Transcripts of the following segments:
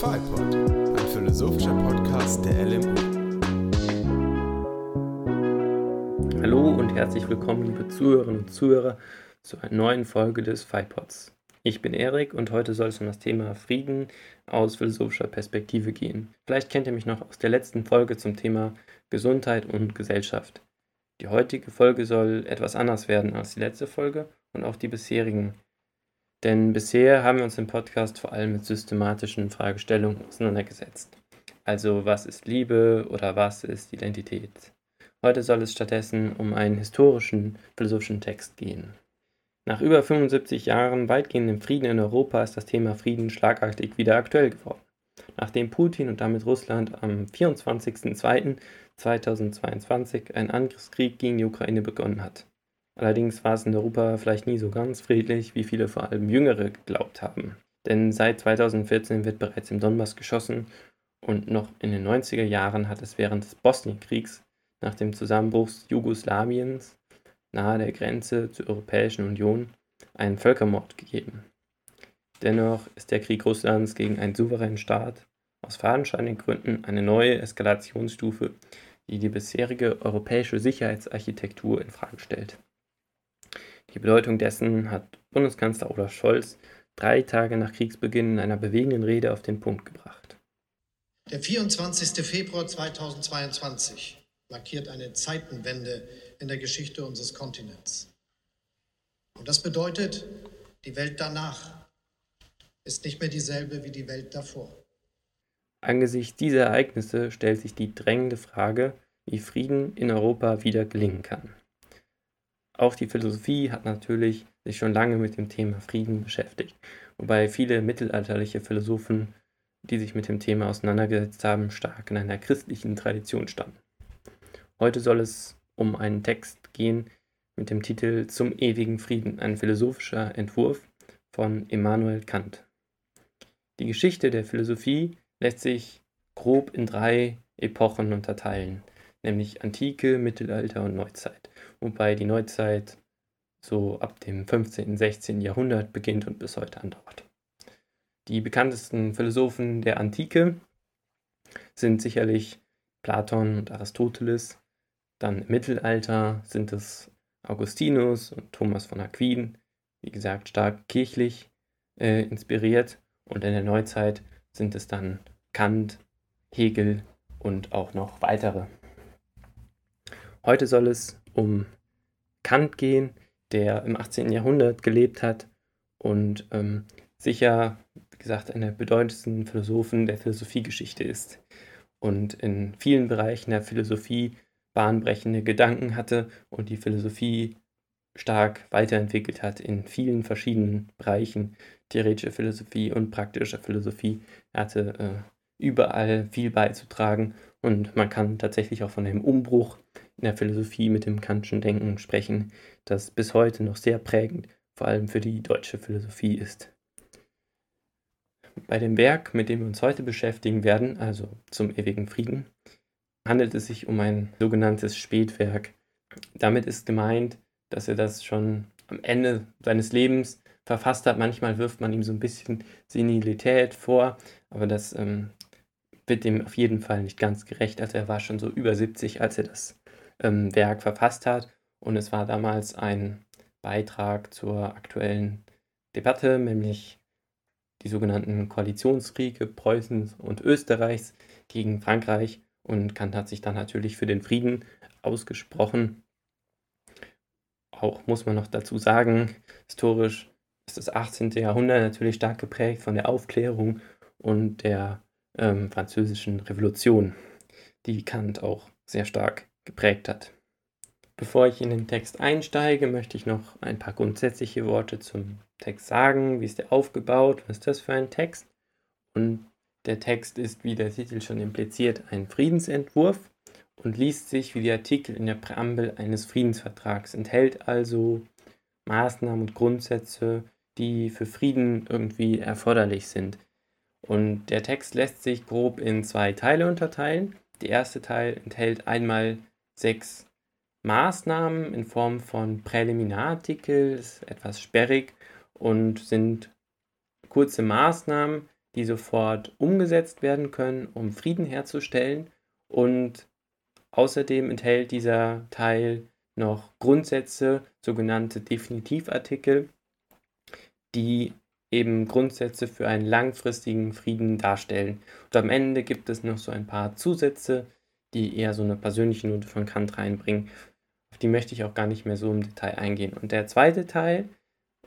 FIPOD, ein philosophischer Podcast der LMU. Hallo und herzlich willkommen, liebe Zuhörerinnen und Zuhörer, zu einer neuen Folge des FIPODs. Ich bin Erik und heute soll es um das Thema Frieden aus philosophischer Perspektive gehen. Vielleicht kennt ihr mich noch aus der letzten Folge zum Thema Gesundheit und Gesellschaft. Die heutige Folge soll etwas anders werden als die letzte Folge und auch die bisherigen. Denn bisher haben wir uns im Podcast vor allem mit systematischen Fragestellungen auseinandergesetzt. Also was ist Liebe oder was ist Identität? Heute soll es stattdessen um einen historischen philosophischen Text gehen. Nach über 75 Jahren weitgehendem Frieden in Europa ist das Thema Frieden schlagartig wieder aktuell geworden. Nachdem Putin und damit Russland am 24.02.2022 einen Angriffskrieg gegen die Ukraine begonnen hat. Allerdings war es in Europa vielleicht nie so ganz friedlich, wie viele vor allem Jüngere geglaubt haben. Denn seit 2014 wird bereits im Donbass geschossen und noch in den 90er Jahren hat es während des Bosnienkriegs nach dem Zusammenbruch Jugoslawiens nahe der Grenze zur Europäischen Union einen Völkermord gegeben. Dennoch ist der Krieg Russlands gegen einen souveränen Staat aus fadenscheinigen Gründen eine neue Eskalationsstufe, die die bisherige europäische Sicherheitsarchitektur in Frage stellt. Die Bedeutung dessen hat Bundeskanzler Olaf Scholz drei Tage nach Kriegsbeginn in einer bewegenden Rede auf den Punkt gebracht. Der 24. Februar 2022 markiert eine Zeitenwende in der Geschichte unseres Kontinents. Und das bedeutet, die Welt danach ist nicht mehr dieselbe wie die Welt davor. Angesichts dieser Ereignisse stellt sich die drängende Frage, wie Frieden in Europa wieder gelingen kann. Auch die Philosophie hat natürlich sich schon lange mit dem Thema Frieden beschäftigt, wobei viele mittelalterliche Philosophen, die sich mit dem Thema auseinandergesetzt haben, stark in einer christlichen Tradition standen. Heute soll es um einen Text gehen mit dem Titel Zum ewigen Frieden, ein philosophischer Entwurf von Immanuel Kant. Die Geschichte der Philosophie lässt sich grob in drei Epochen unterteilen, nämlich Antike, Mittelalter und Neuzeit wobei die Neuzeit so ab dem 15. und 16. Jahrhundert beginnt und bis heute andauert. Die bekanntesten Philosophen der Antike sind sicherlich Platon und Aristoteles. Dann im Mittelalter sind es Augustinus und Thomas von Aquin, wie gesagt stark kirchlich äh, inspiriert. Und in der Neuzeit sind es dann Kant, Hegel und auch noch weitere. Heute soll es um Kant gehen, der im 18. Jahrhundert gelebt hat und ähm, sicher, wie gesagt, einer der bedeutendsten Philosophen der Philosophiegeschichte ist und in vielen Bereichen der Philosophie bahnbrechende Gedanken hatte und die Philosophie stark weiterentwickelt hat in vielen verschiedenen Bereichen, theoretische Philosophie und praktische Philosophie. Er hatte äh, überall viel beizutragen und man kann tatsächlich auch von einem Umbruch der Philosophie mit dem Kantschen Denken sprechen, das bis heute noch sehr prägend, vor allem für die deutsche Philosophie ist. Bei dem Werk, mit dem wir uns heute beschäftigen werden, also zum ewigen Frieden, handelt es sich um ein sogenanntes Spätwerk. Damit ist gemeint, dass er das schon am Ende seines Lebens verfasst hat. Manchmal wirft man ihm so ein bisschen Senilität vor, aber das ähm, wird dem auf jeden Fall nicht ganz gerecht. Also er war schon so über 70, als er das ähm, Werk verfasst hat. Und es war damals ein Beitrag zur aktuellen Debatte, nämlich die sogenannten Koalitionskriege Preußens und Österreichs gegen Frankreich. Und Kant hat sich dann natürlich für den Frieden ausgesprochen. Auch muss man noch dazu sagen, historisch ist das 18. Jahrhundert natürlich stark geprägt von der Aufklärung und der ähm, französischen Revolution, die Kant auch sehr stark geprägt hat. Bevor ich in den Text einsteige, möchte ich noch ein paar grundsätzliche Worte zum Text sagen. Wie ist der aufgebaut? Was ist das für ein Text? Und der Text ist, wie der Titel schon impliziert, ein Friedensentwurf und liest sich wie die Artikel in der Präambel eines Friedensvertrags, enthält also Maßnahmen und Grundsätze, die für Frieden irgendwie erforderlich sind. Und der Text lässt sich grob in zwei Teile unterteilen. Der erste Teil enthält einmal sechs Maßnahmen in Form von Präliminarartikel, ist etwas sperrig und sind kurze Maßnahmen, die sofort umgesetzt werden können, um Frieden herzustellen. Und außerdem enthält dieser Teil noch Grundsätze, sogenannte Definitivartikel, die eben Grundsätze für einen langfristigen Frieden darstellen. Und am Ende gibt es noch so ein paar Zusätze, die eher so eine persönliche Note von Kant reinbringen. Auf die möchte ich auch gar nicht mehr so im Detail eingehen. Und der zweite Teil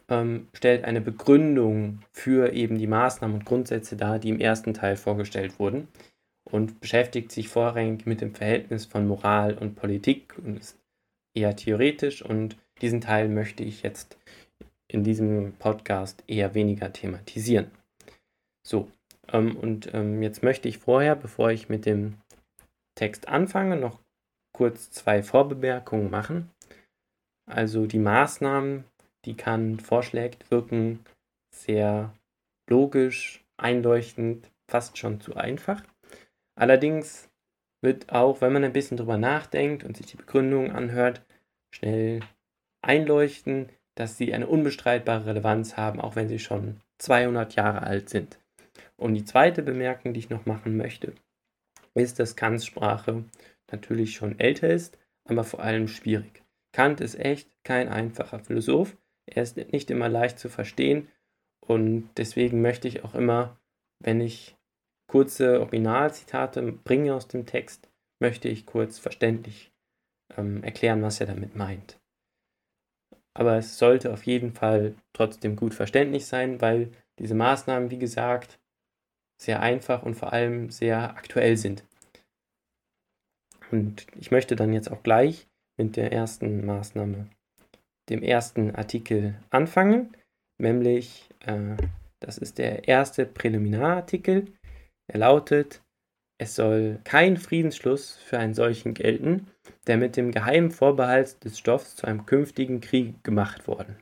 ähm, stellt eine Begründung für eben die Maßnahmen und Grundsätze dar, die im ersten Teil vorgestellt wurden und beschäftigt sich vorrangig mit dem Verhältnis von Moral und Politik und ist eher theoretisch und diesen Teil möchte ich jetzt in diesem Podcast eher weniger thematisieren. So, ähm, und ähm, jetzt möchte ich vorher, bevor ich mit dem Text anfange, noch kurz zwei Vorbemerkungen machen. Also die Maßnahmen, die Kant vorschlägt, wirken sehr logisch, einleuchtend, fast schon zu einfach. Allerdings wird auch, wenn man ein bisschen drüber nachdenkt und sich die Begründung anhört, schnell einleuchten, dass sie eine unbestreitbare Relevanz haben, auch wenn sie schon 200 Jahre alt sind. Und die zweite Bemerkung, die ich noch machen möchte, ist, dass Kants Sprache natürlich schon älter ist, aber vor allem schwierig. Kant ist echt kein einfacher Philosoph. Er ist nicht immer leicht zu verstehen und deswegen möchte ich auch immer, wenn ich kurze Originalzitate bringe aus dem Text, möchte ich kurz verständlich ähm, erklären, was er damit meint. Aber es sollte auf jeden Fall trotzdem gut verständlich sein, weil diese Maßnahmen, wie gesagt, sehr einfach und vor allem sehr aktuell sind. Und ich möchte dann jetzt auch gleich mit der ersten Maßnahme, dem ersten Artikel anfangen, nämlich äh, das ist der erste Präliminarartikel. Er lautet, es soll kein Friedensschluss für einen solchen gelten, der mit dem geheimen Vorbehalt des Stoffs zu einem künftigen Krieg gemacht worden.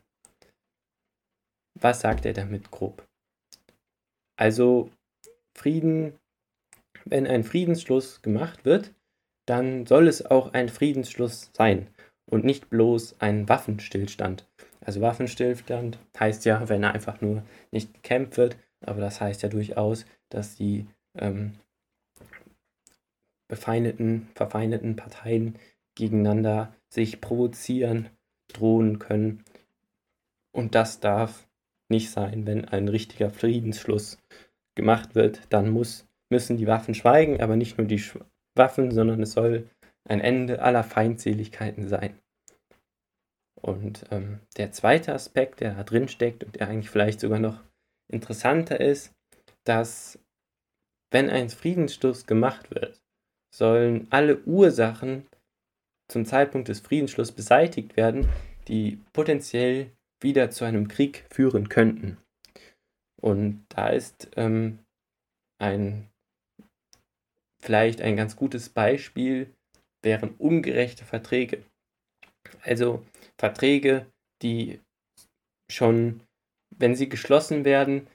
Was sagt er damit grob? Also Frieden, wenn ein Friedensschluss gemacht wird, dann soll es auch ein Friedensschluss sein und nicht bloß ein Waffenstillstand. Also Waffenstillstand heißt ja, wenn einfach nur nicht gekämpft wird, aber das heißt ja durchaus, dass die ähm, befeindeten, verfeindeten Parteien gegeneinander sich provozieren, drohen können. Und das darf nicht sein, wenn ein richtiger Friedensschluss gemacht wird, dann muss, müssen die Waffen schweigen, aber nicht nur die Sch Waffen, sondern es soll ein Ende aller Feindseligkeiten sein. Und ähm, der zweite Aspekt, der da drin steckt und der eigentlich vielleicht sogar noch interessanter ist, dass wenn ein Friedensschluss gemacht wird, sollen alle Ursachen zum Zeitpunkt des Friedensschlusses beseitigt werden, die potenziell wieder zu einem Krieg führen könnten. Und da ist ähm, ein vielleicht ein ganz gutes Beispiel wären ungerechte Verträge. Also Verträge, die schon, wenn sie geschlossen werden,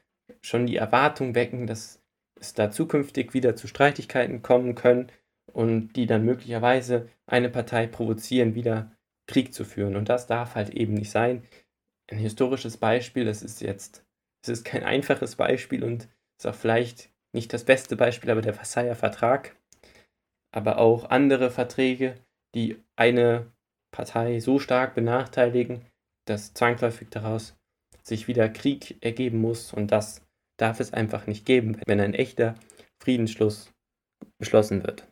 schon die Erwartung wecken, dass es da zukünftig wieder zu Streitigkeiten kommen können und die dann möglicherweise eine Partei provozieren, wieder Krieg zu führen. Und das darf halt eben nicht sein. Ein historisches Beispiel, das ist jetzt, es ist kein einfaches Beispiel und ist auch vielleicht nicht das beste Beispiel, aber der Versailler Vertrag, aber auch andere Verträge, die eine Partei so stark benachteiligen, dass zwangsläufig daraus sich wieder Krieg ergeben muss und das darf es einfach nicht geben, wenn ein echter Friedensschluss beschlossen wird.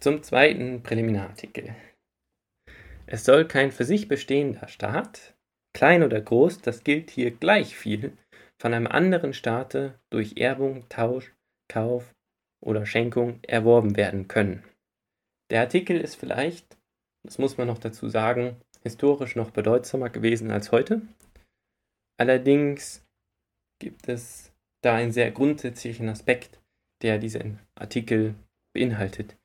Zum zweiten Präliminarartikel. Es soll kein für sich bestehender Staat, klein oder groß, das gilt hier gleich viel, von einem anderen Staate durch Erbung, Tausch, Kauf oder Schenkung erworben werden können. Der Artikel ist vielleicht, das muss man noch dazu sagen, historisch noch bedeutsamer gewesen als heute. Allerdings gibt es da einen sehr grundsätzlichen Aspekt, der diesen Artikel beinhaltet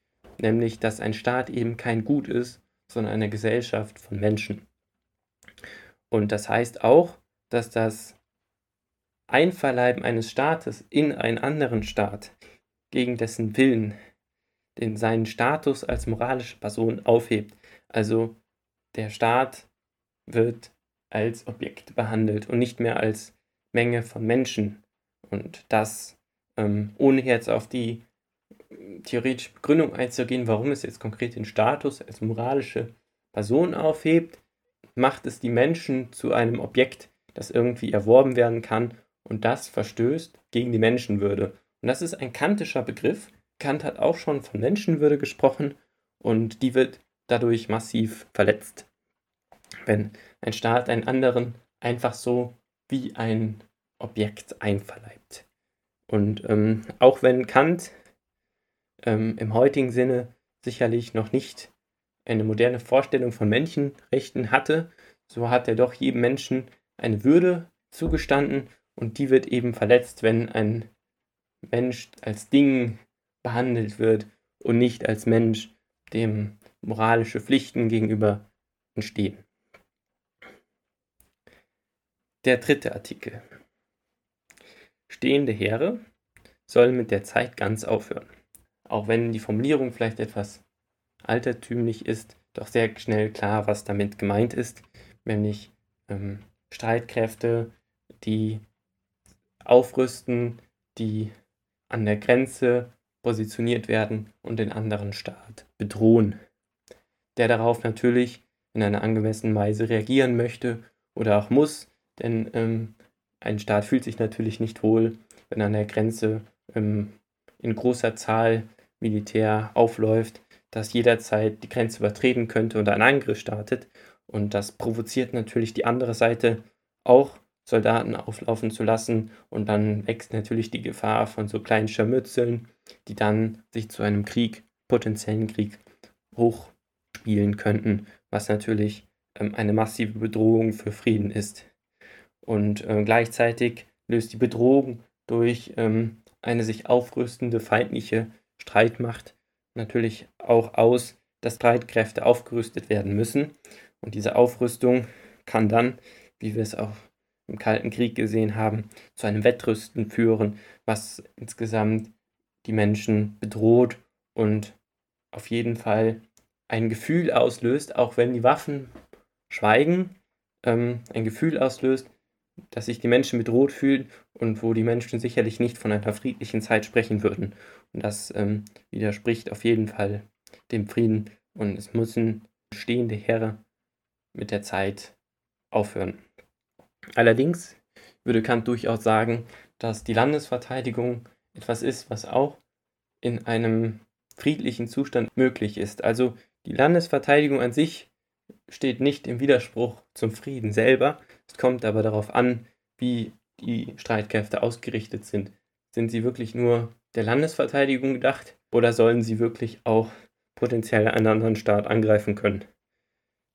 nämlich dass ein Staat eben kein Gut ist, sondern eine Gesellschaft von Menschen. Und das heißt auch, dass das Einverleiben eines Staates in einen anderen Staat gegen dessen Willen den seinen Status als moralische Person aufhebt. Also der Staat wird als Objekt behandelt und nicht mehr als Menge von Menschen. Und das, ähm, ohne jetzt auf die theoretische Begründung einzugehen, warum es jetzt konkret den Status als moralische Person aufhebt, macht es die Menschen zu einem Objekt, das irgendwie erworben werden kann und das verstößt gegen die Menschenwürde. Und das ist ein kantischer Begriff. Kant hat auch schon von Menschenwürde gesprochen und die wird dadurch massiv verletzt. Wenn ein Staat einen anderen einfach so wie ein Objekt einverleibt. Und ähm, auch wenn Kant ähm, im heutigen Sinne sicherlich noch nicht eine moderne Vorstellung von Menschenrechten hatte, so hat er doch jedem Menschen eine Würde zugestanden und die wird eben verletzt, wenn ein Mensch als Ding behandelt wird und nicht als Mensch, dem moralische Pflichten gegenüber entstehen. Der dritte Artikel. Stehende Heere sollen mit der Zeit ganz aufhören. Auch wenn die Formulierung vielleicht etwas altertümlich ist, doch sehr schnell klar, was damit gemeint ist, nämlich ähm, Streitkräfte, die aufrüsten, die an der Grenze positioniert werden und den anderen Staat bedrohen, der darauf natürlich in einer angemessenen Weise reagieren möchte oder auch muss, denn ähm, ein Staat fühlt sich natürlich nicht wohl, wenn an der Grenze ähm, in großer Zahl Militär aufläuft, das jederzeit die Grenze übertreten könnte und einen Angriff startet. Und das provoziert natürlich die andere Seite auch Soldaten auflaufen zu lassen. Und dann wächst natürlich die Gefahr von so kleinen Scharmützeln, die dann sich zu einem Krieg, potenziellen Krieg, hochspielen könnten, was natürlich ähm, eine massive Bedrohung für Frieden ist. Und äh, gleichzeitig löst die Bedrohung durch ähm, eine sich aufrüstende feindliche Streitmacht natürlich auch aus, dass Streitkräfte aufgerüstet werden müssen. Und diese Aufrüstung kann dann, wie wir es auch im Kalten Krieg gesehen haben, zu einem Wettrüsten führen, was insgesamt die Menschen bedroht und auf jeden Fall ein Gefühl auslöst, auch wenn die Waffen schweigen, ähm, ein Gefühl auslöst, dass sich die Menschen bedroht fühlen und wo die Menschen sicherlich nicht von einer friedlichen Zeit sprechen würden. Und das ähm, widerspricht auf jeden Fall dem Frieden und es müssen stehende Heere mit der Zeit aufhören. Allerdings würde Kant durchaus sagen, dass die Landesverteidigung etwas ist, was auch in einem friedlichen Zustand möglich ist. Also die Landesverteidigung an sich steht nicht im Widerspruch zum Frieden selber. Es kommt aber darauf an, wie die Streitkräfte ausgerichtet sind. Sind sie wirklich nur der Landesverteidigung gedacht oder sollen sie wirklich auch potenziell einen anderen Staat angreifen können?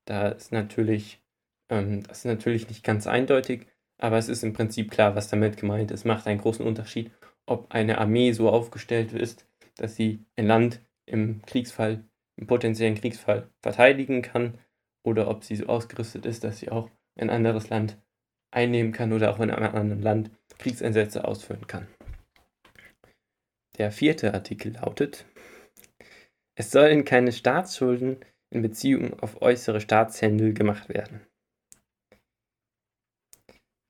Da ist natürlich, ähm, das ist natürlich nicht ganz eindeutig, aber es ist im Prinzip klar, was damit gemeint ist. Es macht einen großen Unterschied, ob eine Armee so aufgestellt ist, dass sie ein Land im Kriegsfall, im potenziellen Kriegsfall verteidigen kann oder ob sie so ausgerüstet ist, dass sie auch ein anderes Land einnehmen kann oder auch in einem anderen Land Kriegseinsätze ausführen kann. Der vierte Artikel lautet, es sollen keine Staatsschulden in Beziehung auf äußere Staatshändel gemacht werden.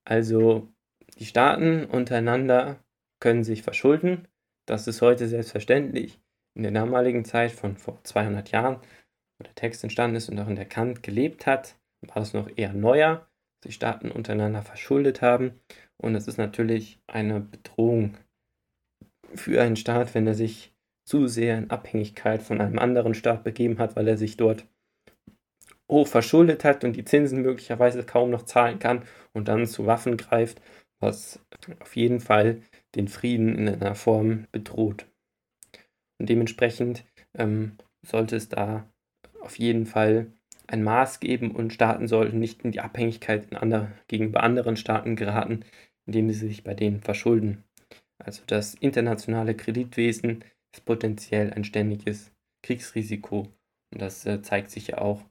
Also die Staaten untereinander können sich verschulden. Das ist heute selbstverständlich. In der damaligen Zeit von vor 200 Jahren, wo der Text entstanden ist und auch in der Kant gelebt hat, war das noch eher neuer, dass die Staaten untereinander verschuldet haben. Und es ist natürlich eine Bedrohung für einen Staat, wenn er sich zu sehr in Abhängigkeit von einem anderen Staat begeben hat, weil er sich dort hoch verschuldet hat und die Zinsen möglicherweise kaum noch zahlen kann und dann zu Waffen greift, was auf jeden Fall den Frieden in einer Form bedroht. Und dementsprechend ähm, sollte es da auf jeden Fall ein Maß geben und Staaten sollten nicht in die Abhängigkeit in andere, gegenüber anderen Staaten geraten, indem sie sich bei denen verschulden. Also das internationale Kreditwesen ist potenziell ein ständiges Kriegsrisiko. Und das äh, zeigt sich ja auch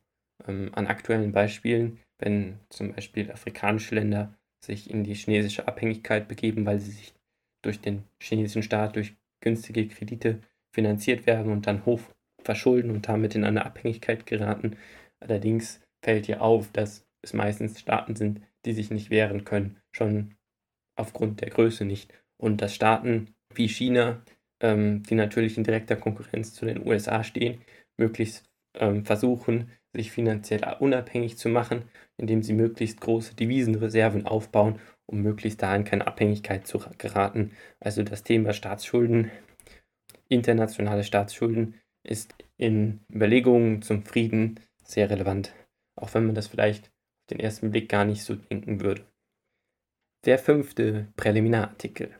ähm, an aktuellen Beispielen, wenn zum Beispiel afrikanische Länder sich in die chinesische Abhängigkeit begeben, weil sie sich durch den chinesischen Staat durch günstige Kredite finanziert werden und dann hoch verschulden und damit in eine Abhängigkeit geraten. Allerdings fällt hier auf, dass es meistens Staaten sind, die sich nicht wehren können. Schon aufgrund der Größe nicht. Und dass Staaten wie China, ähm, die natürlich in direkter Konkurrenz zu den USA stehen, möglichst ähm, versuchen, sich finanziell unabhängig zu machen, indem sie möglichst große Devisenreserven aufbauen, um möglichst da in keine Abhängigkeit zu geraten. Also das Thema Staatsschulden, internationale Staatsschulden ist in Überlegungen zum Frieden sehr relevant, auch wenn man das vielleicht auf den ersten Blick gar nicht so denken würde. Der fünfte Präliminarartikel.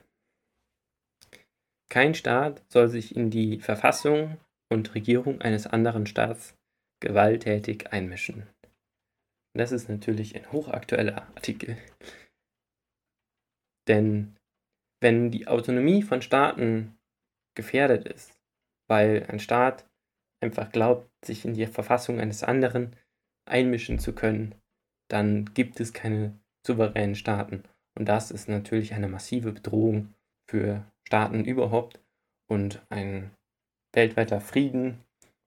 Kein Staat soll sich in die Verfassung und Regierung eines anderen Staats gewalttätig einmischen. Das ist natürlich ein hochaktueller Artikel. Denn wenn die Autonomie von Staaten gefährdet ist, weil ein Staat einfach glaubt, sich in die Verfassung eines anderen einmischen zu können, dann gibt es keine souveränen Staaten. Und das ist natürlich eine massive Bedrohung für Staaten überhaupt und ein weltweiter Frieden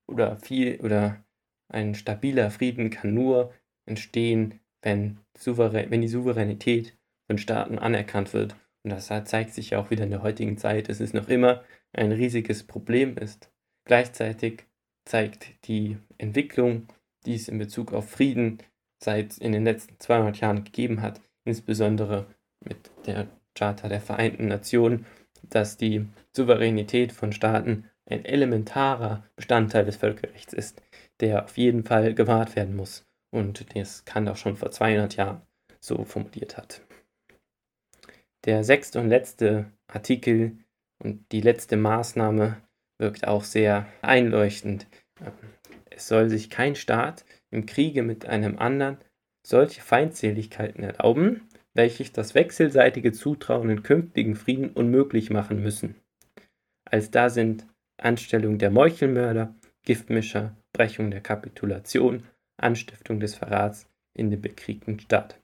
oder viel oder ein stabiler Frieden kann nur entstehen, wenn, souverän, wenn die Souveränität von Staaten anerkannt wird. Und das zeigt sich ja auch wieder in der heutigen Zeit, dass es noch immer ein riesiges Problem ist. Gleichzeitig zeigt die Entwicklung, die es in Bezug auf Frieden seit in den letzten 200 Jahren gegeben hat, insbesondere mit der Charta der Vereinten Nationen, dass die Souveränität von Staaten ein elementarer Bestandteil des Völkerrechts ist, der auf jeden Fall gewahrt werden muss und das Kant auch schon vor 200 Jahren so formuliert hat. Der sechste und letzte Artikel und die letzte Maßnahme wirkt auch sehr einleuchtend. Es soll sich kein Staat im Kriege mit einem anderen solche Feindseligkeiten erlauben, welche das wechselseitige Zutrauen in künftigen Frieden unmöglich machen müssen. Als da sind Anstellung der Meuchelmörder, Giftmischer, Brechung der Kapitulation, Anstiftung des Verrats in den bekriegten Staat.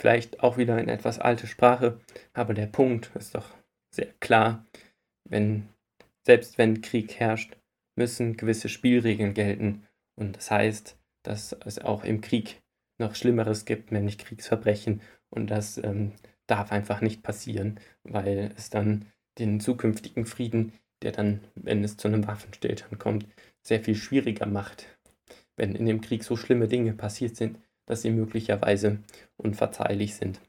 Vielleicht auch wieder eine etwas alte Sprache, aber der Punkt ist doch sehr klar. Wenn, selbst wenn Krieg herrscht, müssen gewisse Spielregeln gelten. Und das heißt, dass es auch im Krieg noch Schlimmeres gibt, nämlich Kriegsverbrechen. Und das ähm, darf einfach nicht passieren, weil es dann den zukünftigen Frieden, der dann, wenn es zu einem Waffenstillstand kommt, sehr viel schwieriger macht. Wenn in dem Krieg so schlimme Dinge passiert sind, dass sie möglicherweise unverzeihlich sind.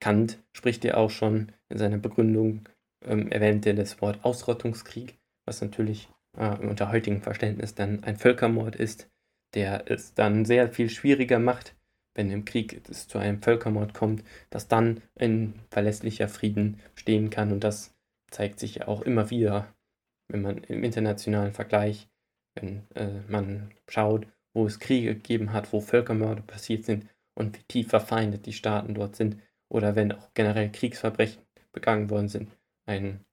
Kant spricht ja auch schon in seiner Begründung, ähm, erwähnt er das Wort Ausrottungskrieg, was natürlich äh, unter heutigem Verständnis dann ein Völkermord ist, der es dann sehr viel schwieriger macht, wenn im Krieg es zu einem Völkermord kommt, dass dann ein verlässlicher Frieden stehen kann. Und das zeigt sich ja auch immer wieder, wenn man im internationalen Vergleich, wenn äh, man schaut, wo es Kriege gegeben hat, wo Völkermorde passiert sind und wie tief verfeindet die Staaten dort sind, oder wenn auch generell Kriegsverbrechen begangen worden sind. Ein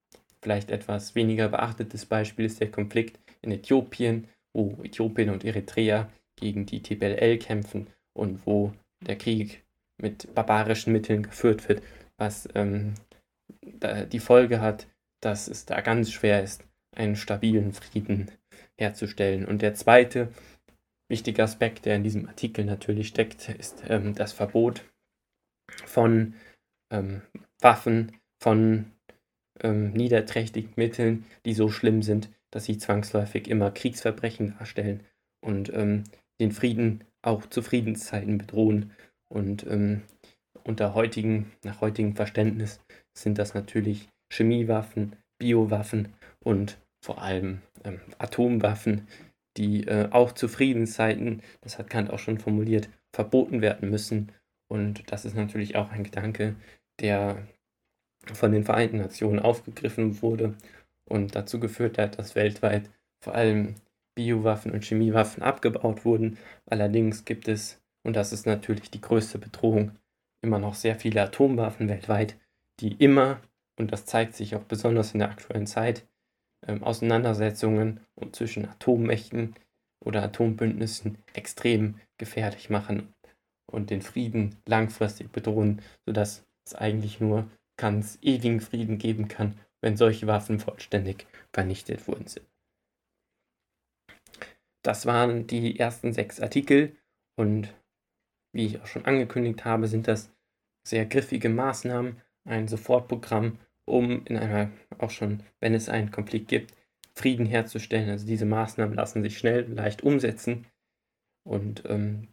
vielleicht etwas weniger beachtetes Beispiel ist der Konflikt in Äthiopien, wo Äthiopien und Eritrea gegen die TPLL kämpfen und wo der Krieg mit barbarischen Mitteln geführt wird, was ähm, die Folge hat, dass es da ganz schwer ist, einen stabilen Frieden herzustellen. Und der zweite wichtige Aspekt, der in diesem Artikel natürlich steckt, ist ähm, das Verbot von ähm, Waffen, von ähm, niederträchtigen Mitteln, die so schlimm sind, dass sie zwangsläufig immer Kriegsverbrechen darstellen und ähm, den Frieden auch zu Friedenszeiten bedrohen. Und ähm, unter heutigen, nach heutigem Verständnis sind das natürlich Chemiewaffen, Biowaffen und vor allem ähm, Atomwaffen, die äh, auch zu Friedenszeiten, das hat Kant auch schon formuliert, verboten werden müssen. Und das ist natürlich auch ein Gedanke, der von den Vereinten Nationen aufgegriffen wurde und dazu geführt hat, dass weltweit vor allem Biowaffen und Chemiewaffen abgebaut wurden. Allerdings gibt es, und das ist natürlich die größte Bedrohung, immer noch sehr viele Atomwaffen weltweit, die immer, und das zeigt sich auch besonders in der aktuellen Zeit, ähm, Auseinandersetzungen zwischen Atommächten oder Atombündnissen extrem gefährlich machen und den Frieden langfristig bedrohen, sodass es eigentlich nur ganz ewigen Frieden geben kann, wenn solche Waffen vollständig vernichtet worden sind. Das waren die ersten sechs Artikel und wie ich auch schon angekündigt habe, sind das sehr griffige Maßnahmen, ein Sofortprogramm, um in einer, auch schon, wenn es einen Konflikt gibt, Frieden herzustellen. Also diese Maßnahmen lassen sich schnell, leicht umsetzen. Und ähm,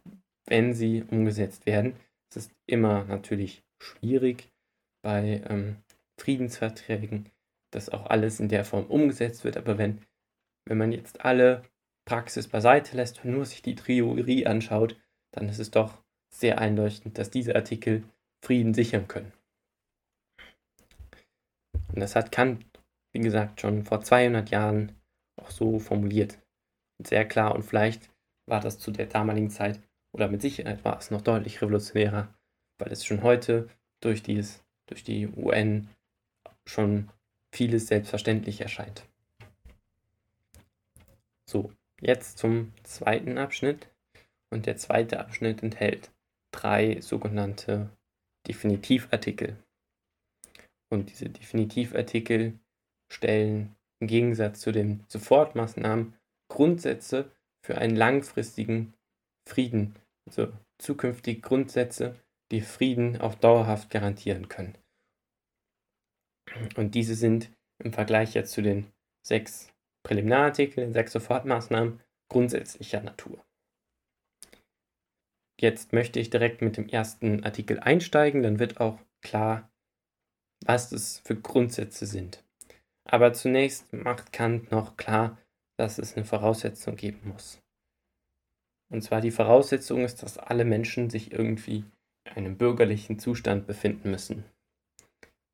wenn sie umgesetzt werden, ist es immer natürlich schwierig bei ähm, Friedensverträgen, dass auch alles in der Form umgesetzt wird. Aber wenn, wenn man jetzt alle Praxis beiseite lässt und nur sich die Theorie anschaut, dann ist es doch sehr einleuchtend, dass diese Artikel Frieden sichern können. Und das hat Kant, wie gesagt, schon vor 200 Jahren auch so formuliert. Sehr klar und vielleicht war das zu der damaligen Zeit oder mit Sicherheit war es noch deutlich revolutionärer, weil es schon heute durch, dieses, durch die UN schon vieles selbstverständlich erscheint. So, jetzt zum zweiten Abschnitt. Und der zweite Abschnitt enthält drei sogenannte Definitivartikel. Und diese Definitivartikel stellen im Gegensatz zu den Sofortmaßnahmen Grundsätze für einen langfristigen Frieden, also zukünftige Grundsätze, die Frieden auch dauerhaft garantieren können. Und diese sind im Vergleich jetzt zu den sechs Präliminarartikeln, den sechs Sofortmaßnahmen grundsätzlicher Natur. Jetzt möchte ich direkt mit dem ersten Artikel einsteigen, dann wird auch klar, was das für Grundsätze sind. Aber zunächst macht Kant noch klar, dass es eine Voraussetzung geben muss. Und zwar die Voraussetzung ist, dass alle Menschen sich irgendwie in einem bürgerlichen Zustand befinden müssen.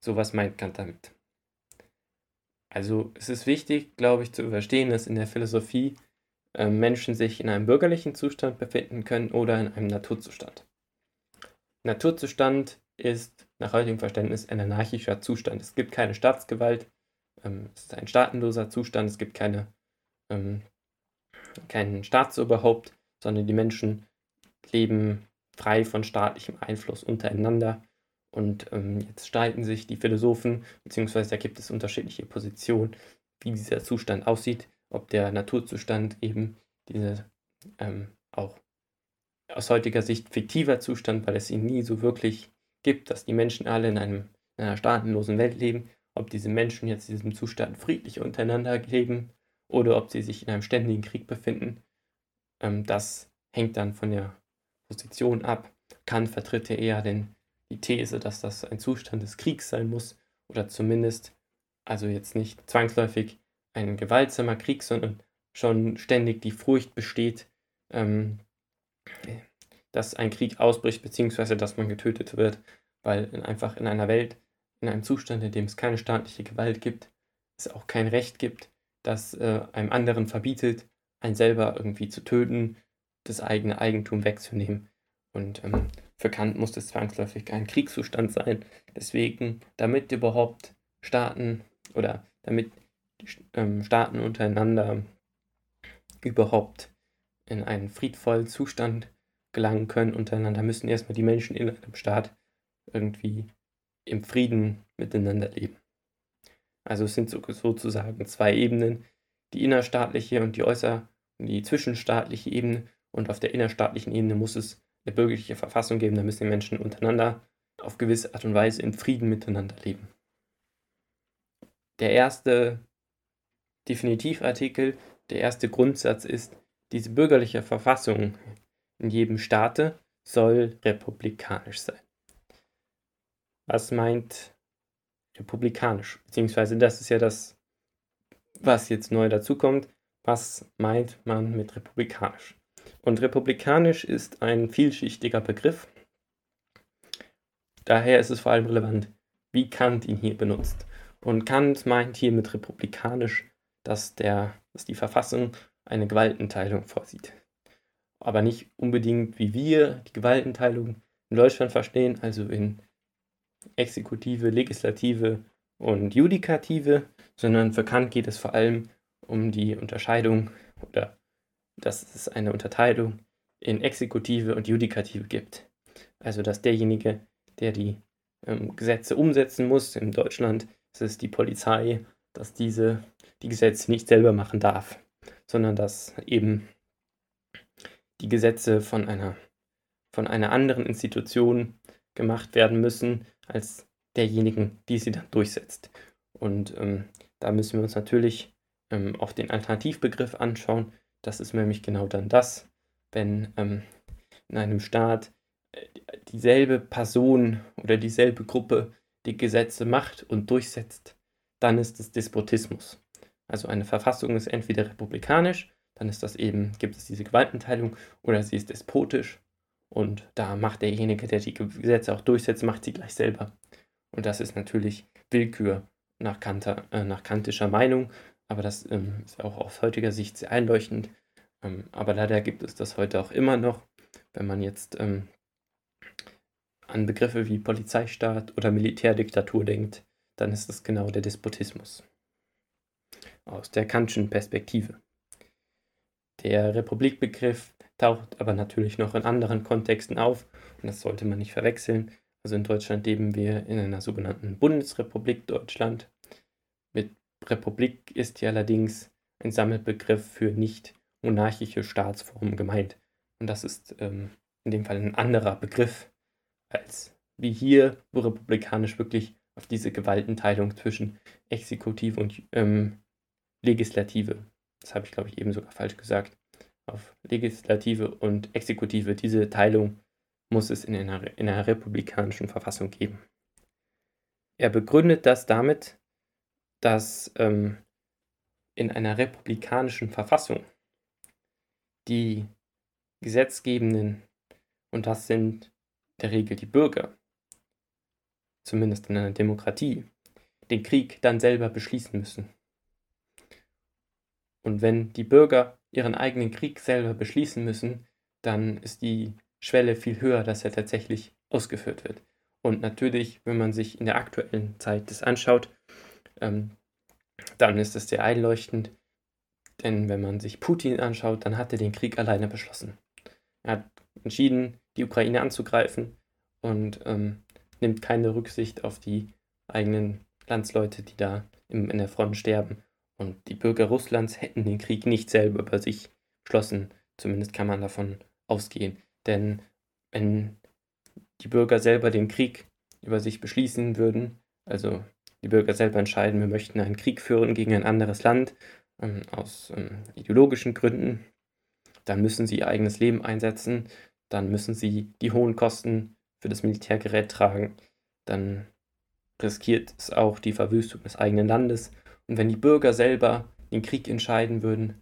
So was meint Kant damit. Also es ist wichtig, glaube ich, zu verstehen, dass in der Philosophie äh, Menschen sich in einem bürgerlichen Zustand befinden können oder in einem Naturzustand. Naturzustand ist nach heutigem Verständnis ein anarchischer Zustand. Es gibt keine Staatsgewalt, ähm, es ist ein staatenloser Zustand, es gibt keine, ähm, keinen Staatsoberhaupt, sondern die Menschen leben frei von staatlichem Einfluss untereinander. Und ähm, jetzt streiten sich die Philosophen, beziehungsweise da gibt es unterschiedliche Positionen, wie dieser Zustand aussieht, ob der Naturzustand eben diese ähm, auch aus heutiger Sicht fiktiver Zustand, weil es ihn nie so wirklich gibt, dass die Menschen alle in, einem, in einer staatenlosen Welt leben, ob diese Menschen jetzt in diesem Zustand friedlich untereinander leben oder ob sie sich in einem ständigen Krieg befinden, ähm, das hängt dann von der Position ab. Kant vertritt ja eher den, die These, dass das ein Zustand des Kriegs sein muss oder zumindest, also jetzt nicht zwangsläufig ein gewaltsamer Krieg, sondern schon ständig die Furcht besteht, ähm, dass ein Krieg ausbricht, beziehungsweise dass man getötet wird, weil in, einfach in einer Welt, in einem Zustand, in dem es keine staatliche Gewalt gibt, es auch kein Recht gibt, das äh, einem anderen verbietet, einen selber irgendwie zu töten, das eigene Eigentum wegzunehmen. Und ähm, für Kant muss das zwangsläufig ein Kriegszustand sein. Deswegen, damit überhaupt Staaten oder damit ähm, Staaten untereinander überhaupt in einen friedvollen Zustand gelangen können untereinander, müssen erstmal die Menschen in einem Staat irgendwie im Frieden miteinander leben. Also es sind so, sozusagen zwei Ebenen, die innerstaatliche und die äußer die zwischenstaatliche Ebene und auf der innerstaatlichen Ebene muss es eine bürgerliche Verfassung geben, da müssen die Menschen untereinander auf gewisse Art und Weise in Frieden miteinander leben. Der erste Definitivartikel, der erste Grundsatz ist, diese bürgerliche Verfassung in jedem Staate soll republikanisch sein. Was meint republikanisch? Beziehungsweise das ist ja das, was jetzt neu dazukommt. Was meint man mit republikanisch? Und republikanisch ist ein vielschichtiger Begriff. Daher ist es vor allem relevant, wie Kant ihn hier benutzt. Und Kant meint hier mit republikanisch, dass, der, dass die Verfassung eine Gewaltenteilung vorsieht aber nicht unbedingt wie wir die Gewaltenteilung in Deutschland verstehen, also in Exekutive, Legislative und Judikative, sondern für Kant geht es vor allem um die Unterscheidung oder dass es eine Unterteilung in Exekutive und Judikative gibt. Also dass derjenige, der die ähm, Gesetze umsetzen muss, in Deutschland ist es die Polizei, dass diese die Gesetze nicht selber machen darf, sondern dass eben die Gesetze von einer von einer anderen Institution gemacht werden müssen als derjenigen, die sie dann durchsetzt. Und ähm, da müssen wir uns natürlich ähm, auch den Alternativbegriff anschauen. Das ist nämlich genau dann das, wenn ähm, in einem Staat äh, dieselbe Person oder dieselbe Gruppe die Gesetze macht und durchsetzt, dann ist es Despotismus. Also eine Verfassung ist entweder republikanisch, dann ist das eben, gibt es diese Gewaltenteilung, oder sie ist despotisch und da macht derjenige, der die Gesetze auch durchsetzt, macht sie gleich selber. Und das ist natürlich Willkür nach, Kanter, äh, nach kantischer Meinung, aber das ähm, ist auch aus heutiger Sicht sehr einleuchtend. Ähm, aber leider gibt es das heute auch immer noch, wenn man jetzt ähm, an Begriffe wie Polizeistaat oder Militärdiktatur denkt, dann ist das genau der Despotismus. Aus der kantischen Perspektive. Der Republikbegriff taucht aber natürlich noch in anderen Kontexten auf und das sollte man nicht verwechseln. Also in Deutschland leben wir in einer sogenannten Bundesrepublik Deutschland. Republik ist hier allerdings ein Sammelbegriff für nicht monarchische Staatsformen gemeint. Und das ist ähm, in dem Fall ein anderer Begriff als wie hier, wo republikanisch wirklich auf diese Gewaltenteilung zwischen Exekutive und ähm, Legislative, das habe ich glaube ich eben sogar falsch gesagt, auf Legislative und Exekutive, diese Teilung muss es in einer, in einer republikanischen Verfassung geben. Er begründet das damit, dass ähm, in einer republikanischen Verfassung die Gesetzgebenden, und das sind in der Regel die Bürger, zumindest in einer Demokratie, den Krieg dann selber beschließen müssen. Und wenn die Bürger ihren eigenen Krieg selber beschließen müssen, dann ist die Schwelle viel höher, dass er tatsächlich ausgeführt wird. Und natürlich, wenn man sich in der aktuellen Zeit das anschaut, ähm, dann ist es sehr einleuchtend, denn wenn man sich Putin anschaut, dann hat er den Krieg alleine beschlossen. Er hat entschieden, die Ukraine anzugreifen und ähm, nimmt keine Rücksicht auf die eigenen Landsleute, die da im, in der Front sterben. Und die Bürger Russlands hätten den Krieg nicht selber über sich beschlossen. Zumindest kann man davon ausgehen. Denn wenn die Bürger selber den Krieg über sich beschließen würden, also die Bürger selber entscheiden, wir möchten einen Krieg führen gegen ein anderes Land ähm, aus ähm, ideologischen Gründen, dann müssen sie ihr eigenes Leben einsetzen, dann müssen sie die hohen Kosten für das Militärgerät tragen, dann riskiert es auch die Verwüstung des eigenen Landes. Und wenn die Bürger selber den Krieg entscheiden würden,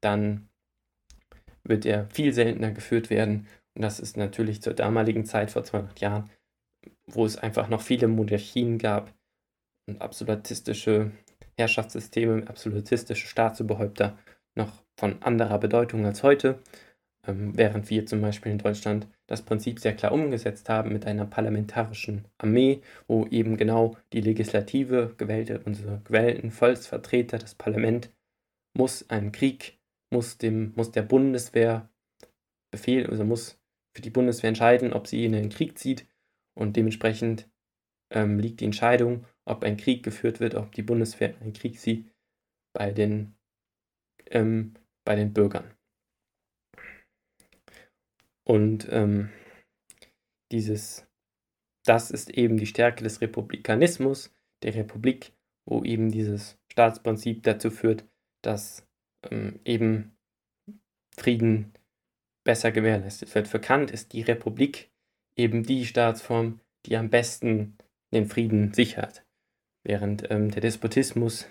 dann wird er viel seltener geführt werden. Und das ist natürlich zur damaligen Zeit vor 200 Jahren, wo es einfach noch viele Monarchien gab und absolutistische Herrschaftssysteme, absolutistische Staatsoberhäupter noch von anderer Bedeutung als heute, ähm, während wir zum Beispiel in Deutschland das Prinzip sehr klar umgesetzt haben mit einer parlamentarischen Armee, wo eben genau die Legislative, gewählte, unsere gewählten Volksvertreter, das Parlament, muss einen Krieg, muss, dem, muss der Bundeswehr befehlen, also muss für die Bundeswehr entscheiden, ob sie in den Krieg zieht. Und dementsprechend ähm, liegt die Entscheidung, ob ein Krieg geführt wird, ob die Bundeswehr einen Krieg zieht, bei den, ähm, bei den Bürgern. Und ähm, dieses, das ist eben die Stärke des Republikanismus, der Republik, wo eben dieses Staatsprinzip dazu führt, dass ähm, eben Frieden besser gewährleistet wird. Für Kant ist die Republik eben die Staatsform, die am besten den Frieden sichert, während ähm, der Despotismus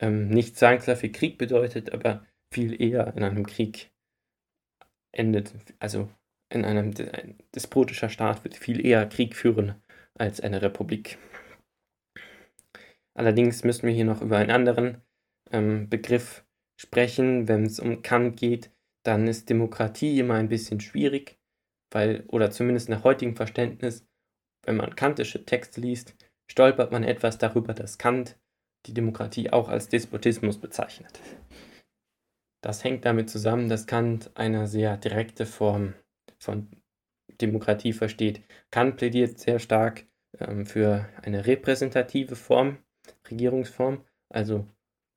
ähm, nicht zwangsläufig Krieg bedeutet, aber viel eher in einem Krieg endet. Also in einem ein despotischer Staat wird viel eher Krieg führen als eine Republik. Allerdings müssen wir hier noch über einen anderen ähm, Begriff sprechen, wenn es um Kant geht, dann ist Demokratie immer ein bisschen schwierig, weil, oder zumindest nach heutigem Verständnis, wenn man kantische Texte liest, stolpert man etwas darüber, dass Kant die Demokratie auch als Despotismus bezeichnet. Das hängt damit zusammen, dass Kant eine sehr direkte Form von Demokratie versteht. Kant plädiert sehr stark ähm, für eine repräsentative Form, Regierungsform, also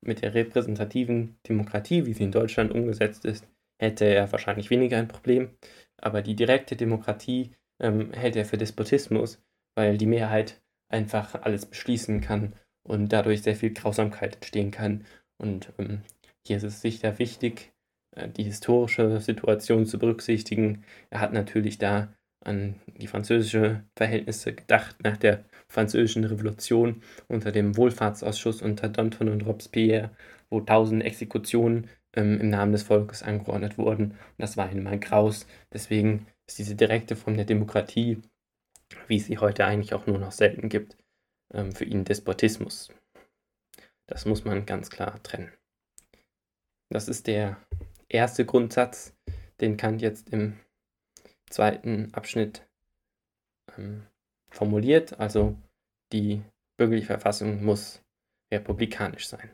mit der repräsentativen Demokratie, wie sie in Deutschland umgesetzt ist, hätte er wahrscheinlich weniger ein Problem. Aber die direkte Demokratie ähm, hält er für Despotismus, weil die Mehrheit einfach alles beschließen kann und dadurch sehr viel Grausamkeit entstehen kann. Und ähm, hier ist es sicher wichtig, äh, die historische Situation zu berücksichtigen. Er hat natürlich da an die französische Verhältnisse gedacht nach der französischen Revolution unter dem Wohlfahrtsausschuss unter Danton und Robespierre, wo tausend Exekutionen ähm, im Namen des Volkes angeordnet wurden. Und das war ihm mal graus. Deswegen ist diese direkte Form der Demokratie, wie es sie heute eigentlich auch nur noch selten gibt, ähm, für ihn Despotismus. Das muss man ganz klar trennen. Das ist der erste Grundsatz, den Kant jetzt im zweiten Abschnitt ähm, formuliert. Also die bürgerliche Verfassung muss republikanisch sein.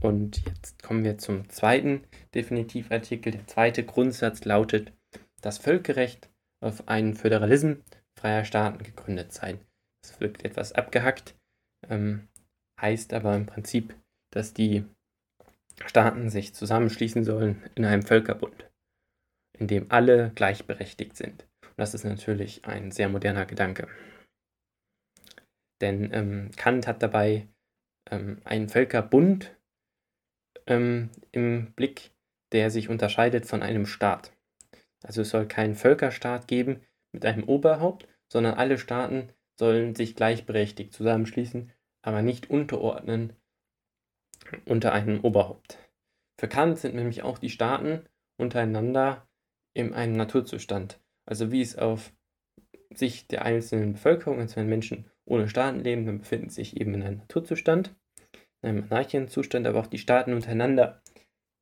Und jetzt kommen wir zum zweiten Definitivartikel. Der zweite Grundsatz lautet, das Völkerrecht auf einen Föderalismus freier Staaten gegründet sein. Das wirkt etwas abgehackt, ähm, heißt aber im Prinzip, dass die Staaten sich zusammenschließen sollen in einem Völkerbund, in dem alle gleichberechtigt sind. Und das ist natürlich ein sehr moderner Gedanke. Denn ähm, Kant hat dabei ähm, einen Völkerbund ähm, im Blick, der sich unterscheidet von einem Staat. Also es soll keinen Völkerstaat geben mit einem Oberhaupt, sondern alle Staaten sollen sich gleichberechtigt zusammenschließen, aber nicht unterordnen unter einem Oberhaupt. Für Kant sind nämlich auch die Staaten untereinander in einem Naturzustand. Also wie es auf Sicht der einzelnen Bevölkerung, also wenn Menschen ohne Staaten leben, dann befinden sich eben in einem Naturzustand, in einem Anarchienzustand, aber auch die Staaten untereinander,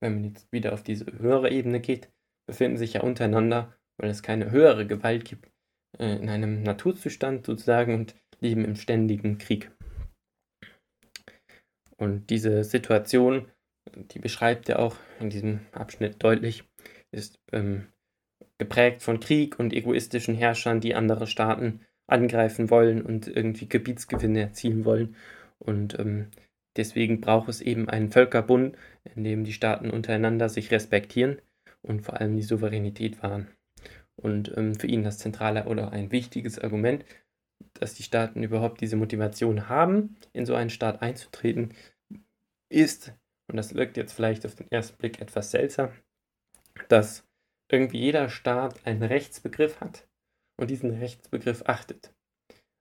wenn man jetzt wieder auf diese höhere Ebene geht, befinden sich ja untereinander, weil es keine höhere Gewalt gibt, äh, in einem Naturzustand sozusagen und leben im ständigen Krieg. Und diese Situation, die beschreibt er auch in diesem Abschnitt deutlich, ist ähm, geprägt von Krieg und egoistischen Herrschern, die andere Staaten angreifen wollen und irgendwie Gebietsgewinne erzielen wollen. Und ähm, deswegen braucht es eben einen Völkerbund, in dem die Staaten untereinander sich respektieren und vor allem die Souveränität wahren. Und ähm, für ihn das zentrale oder ein wichtiges Argument, dass die Staaten überhaupt diese Motivation haben, in so einen Staat einzutreten, ist, und das wirkt jetzt vielleicht auf den ersten Blick etwas seltsam, dass irgendwie jeder Staat einen Rechtsbegriff hat und diesen Rechtsbegriff achtet.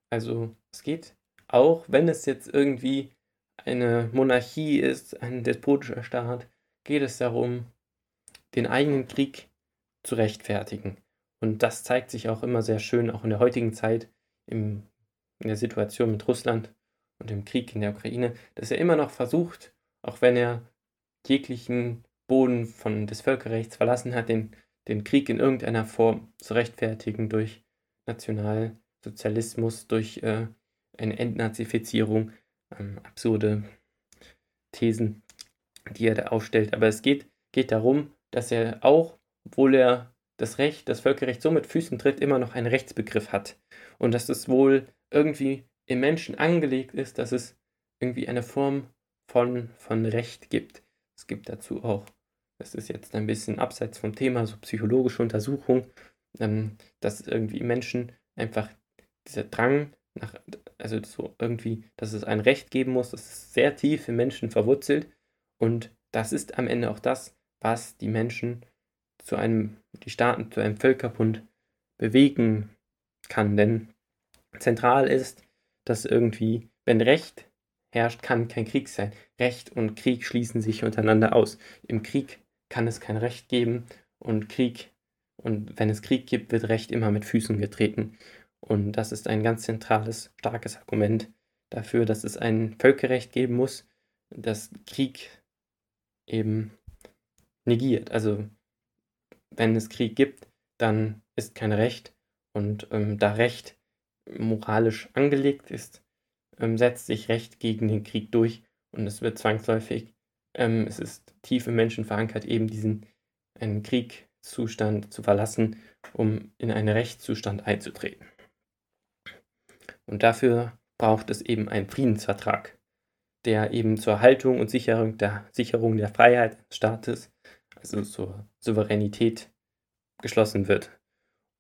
Also es geht auch, wenn es jetzt irgendwie eine Monarchie ist, ein despotischer Staat, geht es darum, den eigenen Krieg zu rechtfertigen. Und das zeigt sich auch immer sehr schön, auch in der heutigen Zeit, im, in der Situation mit Russland und dem Krieg in der Ukraine, dass er immer noch versucht, auch wenn er jeglichen Boden von, des Völkerrechts verlassen hat, den, den Krieg in irgendeiner Form zu rechtfertigen durch Nationalsozialismus, durch äh, eine Entnazifizierung, ähm, absurde Thesen, die er da aufstellt. Aber es geht, geht darum, dass er auch, obwohl er das Recht, das Völkerrecht so mit Füßen tritt, immer noch einen Rechtsbegriff hat. Und dass es wohl irgendwie im Menschen angelegt ist, dass es irgendwie eine Form von, von Recht gibt. Es gibt dazu auch, das ist jetzt ein bisschen abseits vom Thema, so psychologische Untersuchungen, ähm, dass irgendwie Menschen einfach dieser Drang nach, also so irgendwie, dass es ein Recht geben muss, das ist sehr tief im Menschen verwurzelt und das ist am Ende auch das, was die Menschen zu einem, die Staaten zu einem Völkerbund bewegen kann. Denn zentral ist, dass irgendwie, wenn Recht herrscht, kann kein Krieg sein. Recht und Krieg schließen sich untereinander aus. Im Krieg kann es kein Recht geben und Krieg, und wenn es Krieg gibt, wird Recht immer mit Füßen getreten. Und das ist ein ganz zentrales, starkes Argument dafür, dass es ein Völkerrecht geben muss, das Krieg eben negiert. Also wenn es Krieg gibt, dann ist kein Recht. Und ähm, da Recht moralisch angelegt ist, ähm, setzt sich Recht gegen den Krieg durch und es wird zwangsläufig, ähm, es ist tief im Menschen verankert, eben diesen einen Kriegszustand zu verlassen, um in einen Rechtszustand einzutreten. Und dafür braucht es eben einen Friedensvertrag, der eben zur Haltung und Sicherung der, Sicherung der Freiheit des Staates, also zur Souveränität, geschlossen wird.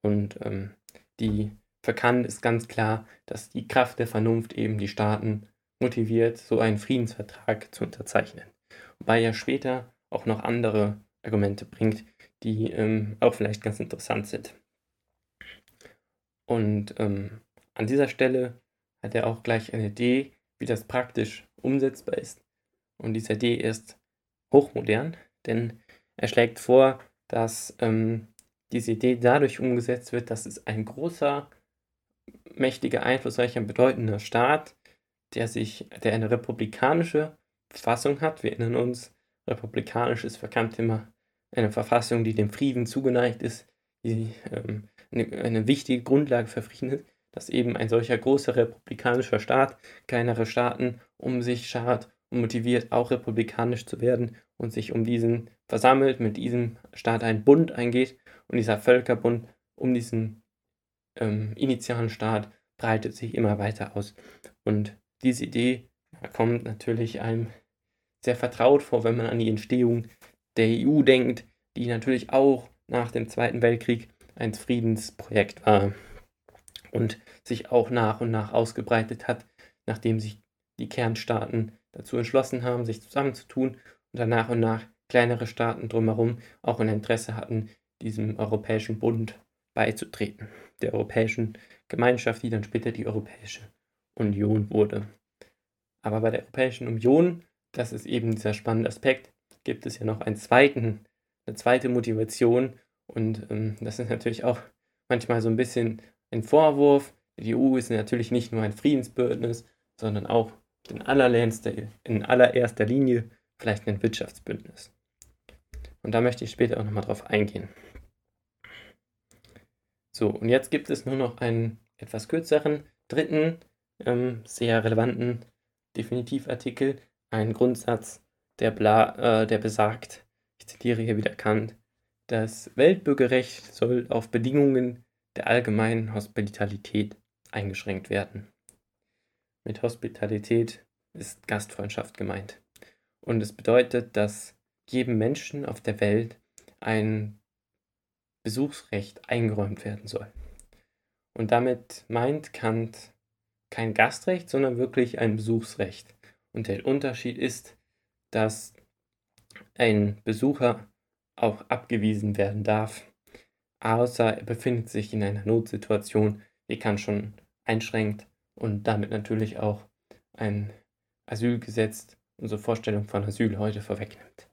Und ähm, die verkannt ist ganz klar, dass die Kraft der Vernunft eben die Staaten motiviert, so einen Friedensvertrag zu unterzeichnen. Wobei er später auch noch andere Argumente bringt, die ähm, auch vielleicht ganz interessant sind. Und ähm, an dieser Stelle hat er auch gleich eine Idee, wie das praktisch umsetzbar ist. Und diese Idee ist hochmodern, denn er schlägt vor, dass ähm, diese Idee dadurch umgesetzt wird, dass es ein großer, mächtiger, einflussreicher, bedeutender Staat, der sich, der eine republikanische Verfassung hat. Wir erinnern uns, republikanisch ist verkannt immer eine Verfassung, die dem Frieden zugeneigt ist, die ähm, eine, eine wichtige Grundlage für Frieden ist, dass eben ein solcher großer republikanischer Staat kleinere Staaten um sich schart und motiviert, auch republikanisch zu werden und sich um diesen versammelt, mit diesem Staat einen Bund eingeht und dieser Völkerbund um diesen ähm, initialen Staat breitet sich immer weiter aus. Und diese Idee kommt natürlich einem sehr vertraut vor, wenn man an die Entstehung der EU denkt, die natürlich auch nach dem Zweiten Weltkrieg ein Friedensprojekt war und sich auch nach und nach ausgebreitet hat, nachdem sich die Kernstaaten dazu entschlossen haben, sich zusammenzutun und dann nach und nach kleinere Staaten drumherum auch ein Interesse hatten, diesem Europäischen Bund beizutreten, der Europäischen Gemeinschaft, die dann später die Europäische Union wurde. Aber bei der Europäischen Union, das ist eben dieser spannende Aspekt, gibt es ja noch einen zweiten, eine zweite Motivation und ähm, das ist natürlich auch manchmal so ein bisschen ein Vorwurf. Die EU ist natürlich nicht nur ein Friedensbündnis, sondern auch in in allererster Linie vielleicht ein Wirtschaftsbündnis. Und da möchte ich später auch nochmal drauf eingehen. So, und jetzt gibt es nur noch einen etwas kürzeren, dritten, ähm, sehr relevanten Definitivartikel, einen Grundsatz, der, bla, äh, der besagt, ich zitiere hier wieder Kant, das Weltbürgerrecht soll auf Bedingungen der allgemeinen Hospitalität eingeschränkt werden. Mit Hospitalität ist Gastfreundschaft gemeint. Und es bedeutet, dass jedem Menschen auf der Welt ein Besuchsrecht eingeräumt werden soll. Und damit meint Kant kein Gastrecht, sondern wirklich ein Besuchsrecht. Und der Unterschied ist, dass ein Besucher auch abgewiesen werden darf, außer er befindet sich in einer Notsituation, die kann schon einschränkt und damit natürlich auch ein Asylgesetz unsere Vorstellung von Asyl heute vorwegnimmt.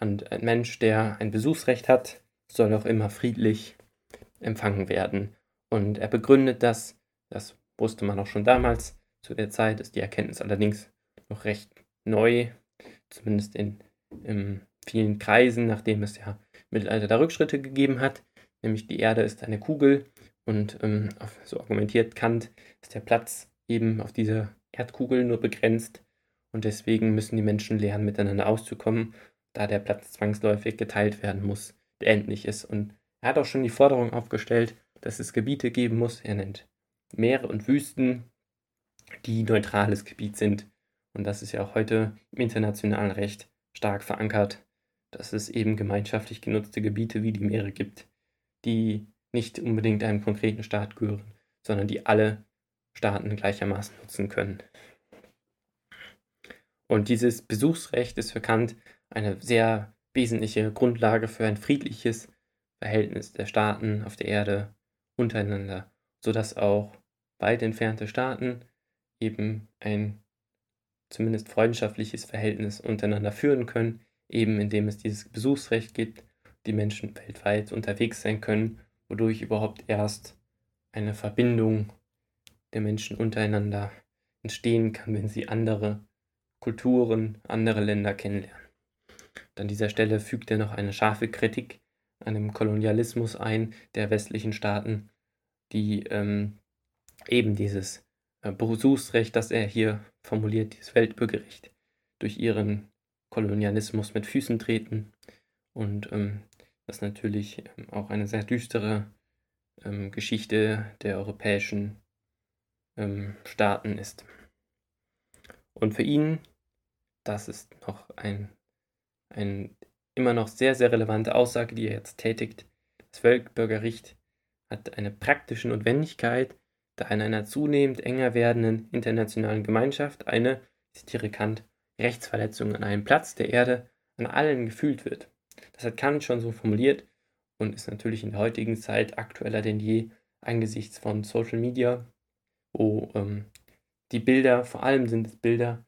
Und ein Mensch, der ein Besuchsrecht hat, soll auch immer friedlich empfangen werden. Und er begründet das, das wusste man auch schon damals, zu der Zeit ist die Erkenntnis allerdings noch recht neu, zumindest in, in vielen Kreisen, nachdem es ja im Mittelalter da Rückschritte gegeben hat, nämlich die Erde ist eine Kugel und ähm, so argumentiert Kant, ist der Platz eben auf dieser Erdkugel nur begrenzt. Und deswegen müssen die Menschen lernen, miteinander auszukommen, da der Platz zwangsläufig geteilt werden muss, der endlich ist. Und er hat auch schon die Forderung aufgestellt, dass es Gebiete geben muss, er nennt Meere und Wüsten, die neutrales Gebiet sind. Und das ist ja auch heute im internationalen Recht stark verankert, dass es eben gemeinschaftlich genutzte Gebiete wie die Meere gibt, die nicht unbedingt einem konkreten Staat gehören, sondern die alle Staaten gleichermaßen nutzen können. Und dieses Besuchsrecht ist für Kant eine sehr wesentliche Grundlage für ein friedliches Verhältnis der Staaten auf der Erde untereinander, sodass auch weit entfernte Staaten eben ein zumindest freundschaftliches Verhältnis untereinander führen können, eben indem es dieses Besuchsrecht gibt, die Menschen weltweit unterwegs sein können, wodurch überhaupt erst eine Verbindung der Menschen untereinander entstehen kann, wenn sie andere Kulturen, andere Länder kennenlernen. An dieser Stelle fügt er noch eine scharfe Kritik an dem Kolonialismus ein der westlichen Staaten, die ähm, eben dieses äh, Besuchsrecht, das er hier formuliert, dieses Weltbürgerrecht, durch ihren Kolonialismus mit Füßen treten und ähm, das natürlich ähm, auch eine sehr düstere ähm, Geschichte der europäischen ähm, Staaten ist. Und für ihn, das ist noch ein, ein immer noch sehr, sehr relevante Aussage, die er jetzt tätigt, das Weltbürgerrecht hat eine praktische Notwendigkeit, da in einer zunehmend enger werdenden internationalen Gemeinschaft eine, ich zitiere Kant, Rechtsverletzung an einem Platz der Erde an allen gefühlt wird. Das hat Kant schon so formuliert und ist natürlich in der heutigen Zeit aktueller denn je angesichts von Social Media, wo ähm, die Bilder, vor allem sind es Bilder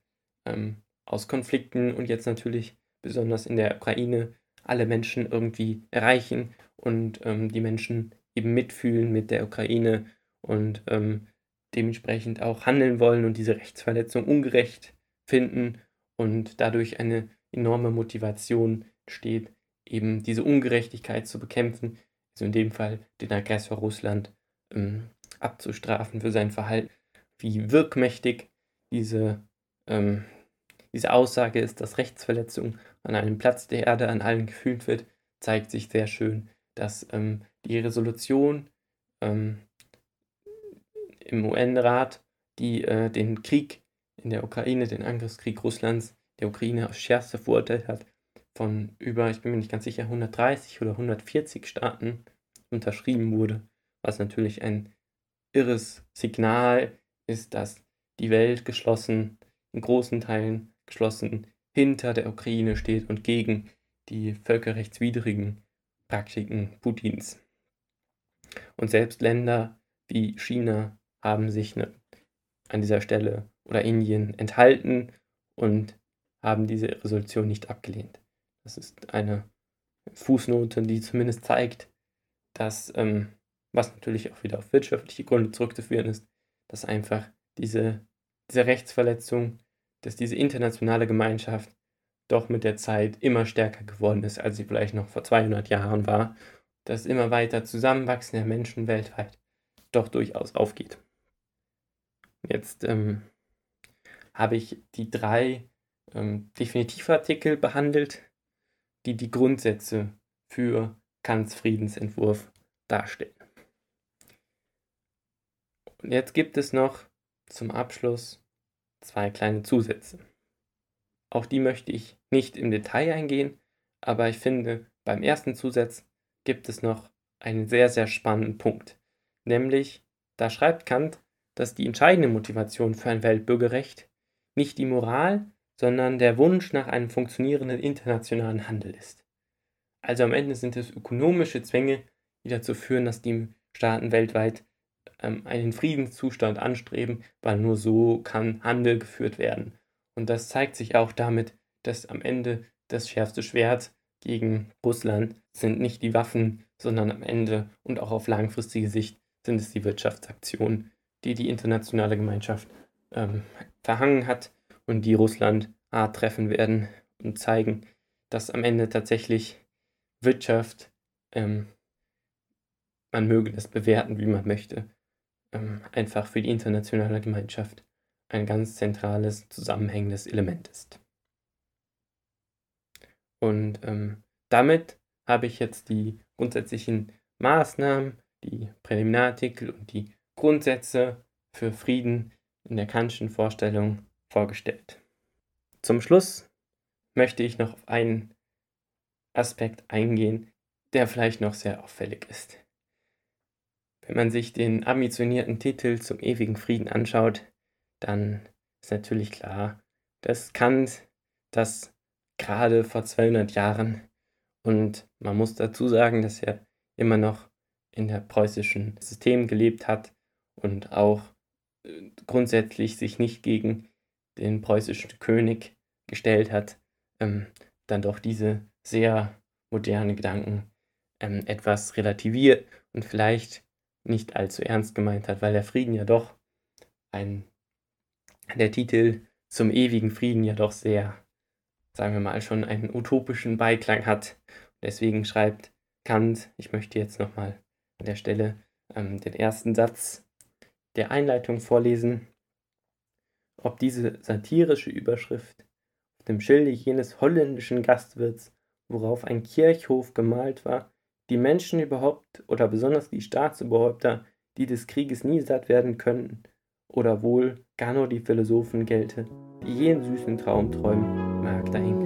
ähm, aus Konflikten und jetzt natürlich besonders in der Ukraine, alle Menschen irgendwie erreichen und ähm, die Menschen eben mitfühlen mit der Ukraine und ähm, dementsprechend auch handeln wollen und diese Rechtsverletzung ungerecht finden und dadurch eine enorme Motivation steht, eben diese Ungerechtigkeit zu bekämpfen, also in dem Fall den Aggressor Russland ähm, abzustrafen für sein Verhalten. Wie wirkmächtig diese, ähm, diese Aussage ist, dass Rechtsverletzung an einem Platz der Erde an allen gefühlt wird, zeigt sich sehr schön, dass ähm, die Resolution ähm, im UN-Rat, die äh, den Krieg in der Ukraine, den Angriffskrieg Russlands der Ukraine aufs Schärfste verurteilt hat, von über, ich bin mir nicht ganz sicher, 130 oder 140 Staaten unterschrieben wurde, was natürlich ein irres Signal ist, dass die Welt geschlossen, in großen Teilen geschlossen hinter der Ukraine steht und gegen die völkerrechtswidrigen Praktiken Putins. Und selbst Länder wie China haben sich ne, an dieser Stelle oder Indien enthalten und haben diese Resolution nicht abgelehnt. Das ist eine Fußnote, die zumindest zeigt, dass, ähm, was natürlich auch wieder auf wirtschaftliche Gründe zurückzuführen ist, dass einfach diese, diese Rechtsverletzung, dass diese internationale Gemeinschaft doch mit der Zeit immer stärker geworden ist, als sie vielleicht noch vor 200 Jahren war, dass immer weiter Zusammenwachsen der Menschen weltweit doch durchaus aufgeht. Jetzt ähm, habe ich die drei ähm, Definitivartikel behandelt, die die Grundsätze für Kants Friedensentwurf darstellen. Und jetzt gibt es noch zum Abschluss zwei kleine Zusätze. Auch die möchte ich nicht im Detail eingehen, aber ich finde, beim ersten Zusatz gibt es noch einen sehr, sehr spannenden Punkt. Nämlich, da schreibt Kant, dass die entscheidende Motivation für ein Weltbürgerrecht nicht die Moral, sondern der Wunsch nach einem funktionierenden internationalen Handel ist. Also am Ende sind es ökonomische Zwänge, die dazu führen, dass die Staaten weltweit ähm, einen Friedenszustand anstreben, weil nur so kann Handel geführt werden. Und das zeigt sich auch damit, dass am Ende das schärfste Schwert gegen Russland sind nicht die Waffen, sondern am Ende und auch auf langfristige Sicht sind es die Wirtschaftsaktionen, die die internationale Gemeinschaft ähm, verhangen hat und die Russland hart treffen werden und zeigen, dass am Ende tatsächlich Wirtschaft, ähm, man möge das bewerten, wie man möchte, einfach für die internationale Gemeinschaft ein ganz zentrales, zusammenhängendes Element ist. Und ähm, damit habe ich jetzt die grundsätzlichen Maßnahmen, die Präliminarartikel und die Grundsätze für Frieden in der Kantischen Vorstellung vorgestellt. Zum Schluss möchte ich noch auf einen Aspekt eingehen, der vielleicht noch sehr auffällig ist. Wenn man sich den ambitionierten Titel zum ewigen Frieden anschaut, dann ist natürlich klar, dass Kant das gerade vor 200 Jahren und man muss dazu sagen, dass er immer noch in der preußischen System gelebt hat und auch äh, grundsätzlich sich nicht gegen den preußischen König gestellt hat, ähm, dann doch diese sehr modernen Gedanken ähm, etwas relativiert und vielleicht nicht allzu ernst gemeint hat, weil der Frieden ja doch ein der Titel zum ewigen Frieden ja doch sehr, sagen wir mal, schon einen utopischen Beiklang hat. Deswegen schreibt Kant, ich möchte jetzt nochmal an der Stelle ähm, den ersten Satz der Einleitung vorlesen. Ob diese satirische Überschrift auf dem Schilde jenes holländischen Gastwirts, worauf ein Kirchhof gemalt war, die Menschen überhaupt oder besonders die Staatsoberhäupter, die des Krieges nie satt werden können, oder wohl gar nur die Philosophen gelte, die jeden süßen Traum träumen, mag dahingestellt.